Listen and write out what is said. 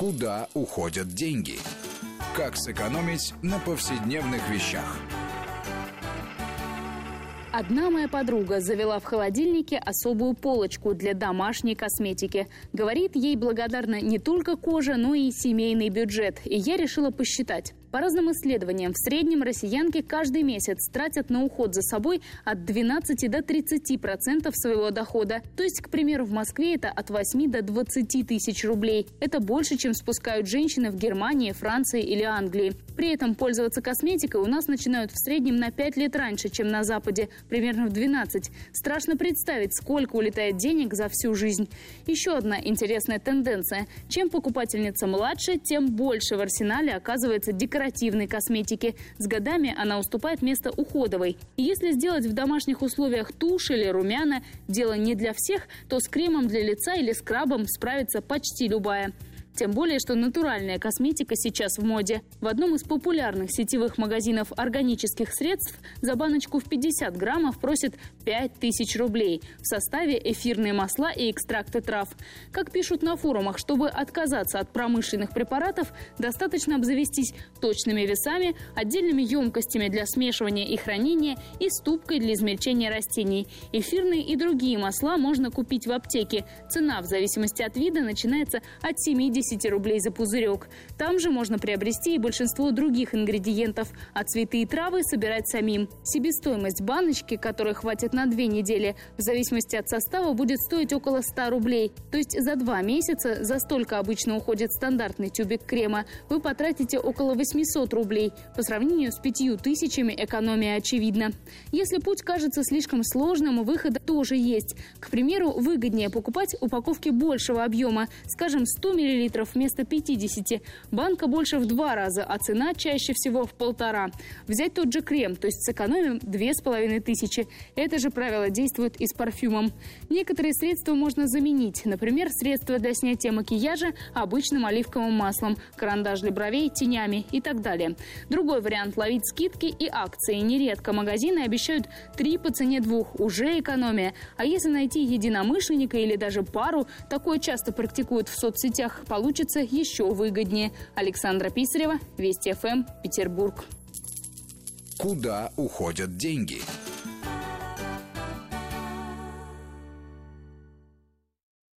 Куда уходят деньги? Как сэкономить на повседневных вещах? Одна моя подруга завела в холодильнике особую полочку для домашней косметики. Говорит, ей благодарна не только кожа, но и семейный бюджет. И я решила посчитать. По разным исследованиям, в среднем россиянки каждый месяц тратят на уход за собой от 12 до 30 процентов своего дохода. То есть, к примеру, в Москве это от 8 до 20 тысяч рублей. Это больше, чем спускают женщины в Германии, Франции или Англии. При этом пользоваться косметикой у нас начинают в среднем на 5 лет раньше, чем на Западе, примерно в 12. Страшно представить, сколько улетает денег за всю жизнь. Еще одна интересная тенденция. Чем покупательница младше, тем больше в арсенале оказывается декоративных декоративной косметики. С годами она уступает место уходовой. И если сделать в домашних условиях тушь или румяна дело не для всех, то с кремом для лица или скрабом справится почти любая. Тем более, что натуральная косметика сейчас в моде. В одном из популярных сетевых магазинов органических средств за баночку в 50 граммов просят 5000 рублей. В составе эфирные масла и экстракты трав. Как пишут на форумах, чтобы отказаться от промышленных препаратов, достаточно обзавестись точными весами, отдельными емкостями для смешивания и хранения и ступкой для измельчения растений. Эфирные и другие масла можно купить в аптеке. Цена в зависимости от вида начинается от 70 50 рублей за пузырек. Там же можно приобрести и большинство других ингредиентов, а цветы и травы собирать самим. Себестоимость баночки, которой хватит на две недели, в зависимости от состава, будет стоить около 100 рублей. То есть за два месяца, за столько обычно уходит стандартный тюбик крема, вы потратите около 800 рублей. По сравнению с 5000 экономия очевидна. Если путь кажется слишком сложным, выход тоже есть. К примеру, выгоднее покупать упаковки большего объема, скажем, 100 мл литров вместо 50. Банка больше в два раза, а цена чаще всего в полтора. Взять тот же крем, то есть сэкономим две с половиной тысячи. Это же правило действует и с парфюмом. Некоторые средства можно заменить. Например, средства для снятия макияжа обычным оливковым маслом, карандаш для бровей тенями и так далее. Другой вариант – ловить скидки и акции. Нередко магазины обещают три по цене двух. Уже экономия. А если найти единомышленника или даже пару, такое часто практикуют в соцсетях, получится еще выгоднее. Александра Писарева, Вести ФМ, Петербург. Куда уходят деньги?